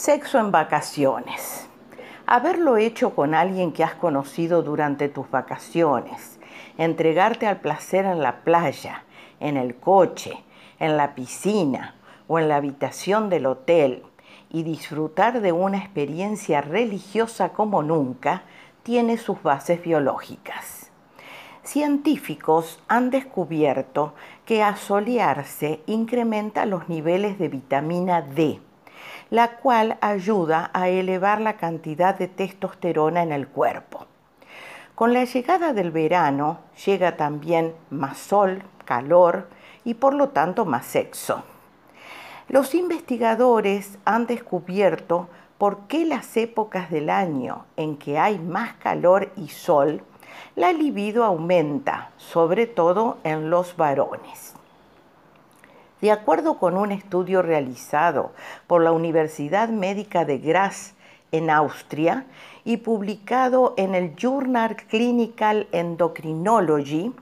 Sexo en vacaciones. Haberlo hecho con alguien que has conocido durante tus vacaciones. Entregarte al placer en la playa, en el coche, en la piscina o en la habitación del hotel y disfrutar de una experiencia religiosa como nunca tiene sus bases biológicas. Científicos han descubierto que asolearse incrementa los niveles de vitamina D la cual ayuda a elevar la cantidad de testosterona en el cuerpo. Con la llegada del verano llega también más sol, calor y por lo tanto más sexo. Los investigadores han descubierto por qué las épocas del año en que hay más calor y sol, la libido aumenta, sobre todo en los varones. De acuerdo con un estudio realizado por la Universidad Médica de Graz en Austria y publicado en el Journal Clinical Endocrinology,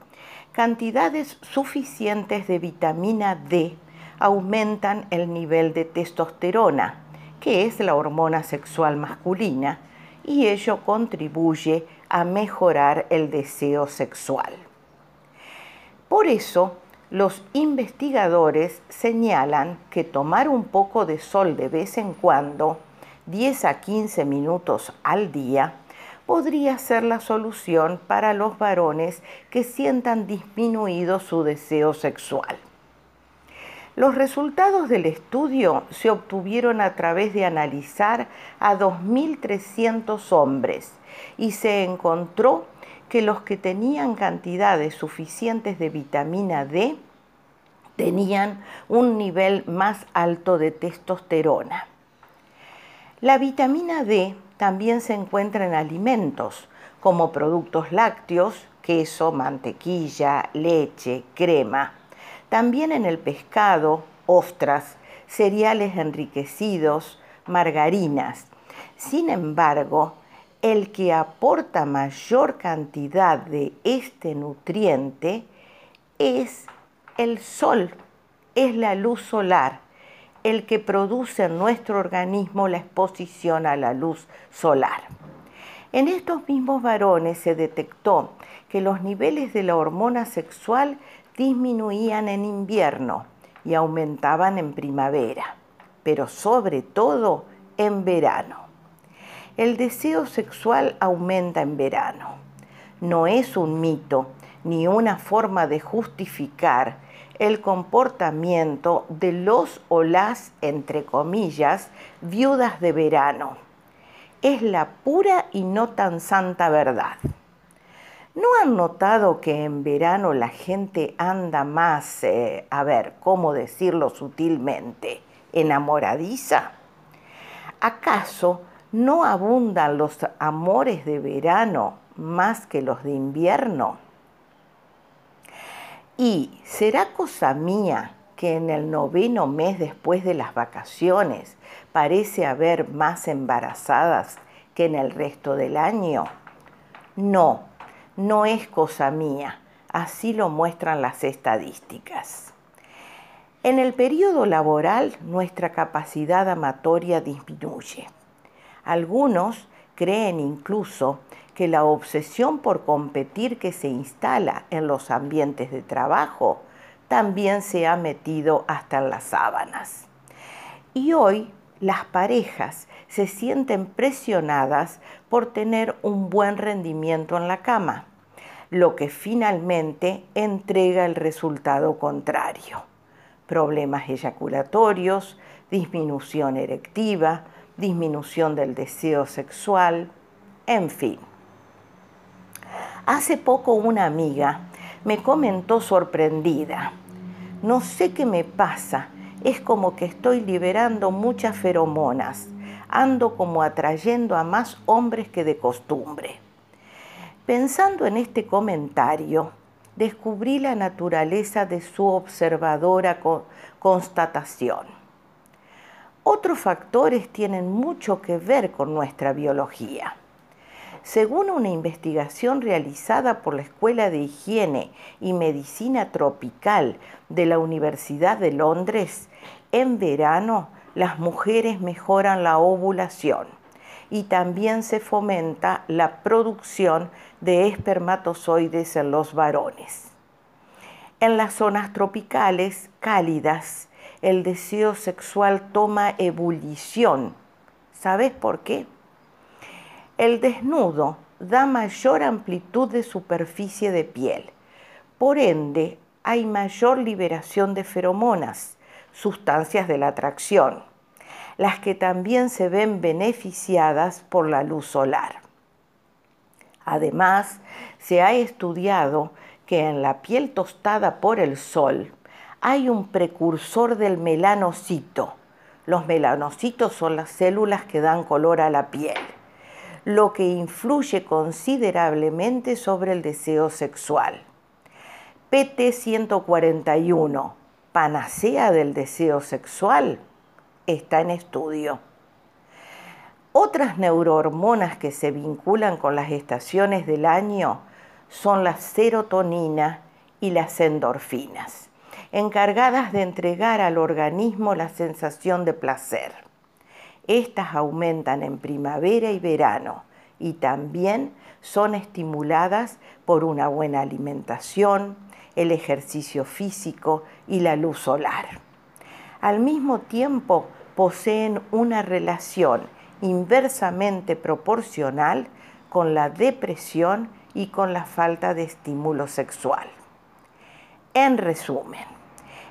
cantidades suficientes de vitamina D aumentan el nivel de testosterona, que es la hormona sexual masculina, y ello contribuye a mejorar el deseo sexual. Por eso, los investigadores señalan que tomar un poco de sol de vez en cuando, 10 a 15 minutos al día, podría ser la solución para los varones que sientan disminuido su deseo sexual. Los resultados del estudio se obtuvieron a través de analizar a 2.300 hombres y se encontró que los que tenían cantidades suficientes de vitamina D tenían un nivel más alto de testosterona. La vitamina D también se encuentra en alimentos como productos lácteos, queso, mantequilla, leche, crema, también en el pescado, ostras, cereales enriquecidos, margarinas. Sin embargo, el que aporta mayor cantidad de este nutriente es el sol, es la luz solar, el que produce en nuestro organismo la exposición a la luz solar. En estos mismos varones se detectó que los niveles de la hormona sexual disminuían en invierno y aumentaban en primavera, pero sobre todo en verano. El deseo sexual aumenta en verano. No es un mito ni una forma de justificar el comportamiento de los o las, entre comillas, viudas de verano. Es la pura y no tan santa verdad. ¿No han notado que en verano la gente anda más, eh, a ver, ¿cómo decirlo sutilmente? enamoradiza? ¿Acaso ¿No abundan los amores de verano más que los de invierno? ¿Y será cosa mía que en el noveno mes después de las vacaciones parece haber más embarazadas que en el resto del año? No, no es cosa mía, así lo muestran las estadísticas. En el periodo laboral nuestra capacidad amatoria disminuye. Algunos creen incluso que la obsesión por competir que se instala en los ambientes de trabajo también se ha metido hasta en las sábanas. Y hoy las parejas se sienten presionadas por tener un buen rendimiento en la cama, lo que finalmente entrega el resultado contrario. Problemas eyaculatorios, disminución erectiva, disminución del deseo sexual, en fin. Hace poco una amiga me comentó sorprendida, no sé qué me pasa, es como que estoy liberando muchas feromonas, ando como atrayendo a más hombres que de costumbre. Pensando en este comentario, descubrí la naturaleza de su observadora constatación. Otros factores tienen mucho que ver con nuestra biología. Según una investigación realizada por la Escuela de Higiene y Medicina Tropical de la Universidad de Londres, en verano las mujeres mejoran la ovulación y también se fomenta la producción de espermatozoides en los varones. En las zonas tropicales cálidas, el deseo sexual toma ebullición. ¿Sabes por qué? El desnudo da mayor amplitud de superficie de piel. Por ende, hay mayor liberación de feromonas, sustancias de la atracción, las que también se ven beneficiadas por la luz solar. Además, se ha estudiado que en la piel tostada por el sol hay un precursor del melanocito. Los melanocitos son las células que dan color a la piel, lo que influye considerablemente sobre el deseo sexual. PT141, panacea del deseo sexual, está en estudio. Otras neurohormonas que se vinculan con las estaciones del año son la serotonina y las endorfinas, encargadas de entregar al organismo la sensación de placer. Estas aumentan en primavera y verano y también son estimuladas por una buena alimentación, el ejercicio físico y la luz solar. Al mismo tiempo poseen una relación inversamente proporcional con la depresión y con la falta de estímulo sexual. En resumen,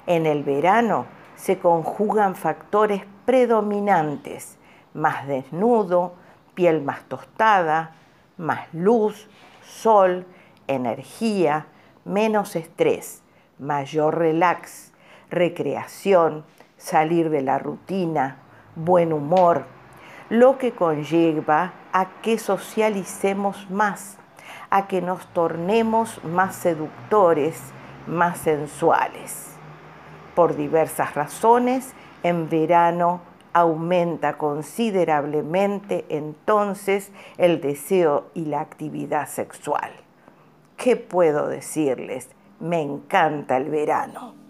en el verano se conjugan factores predominantes, más desnudo, piel más tostada, más luz, sol, energía, menos estrés, mayor relax, recreación, salir de la rutina, buen humor, lo que conlleva a que socialicemos más, a que nos tornemos más seductores, más sensuales. Por diversas razones, en verano aumenta considerablemente entonces el deseo y la actividad sexual. ¿Qué puedo decirles? Me encanta el verano.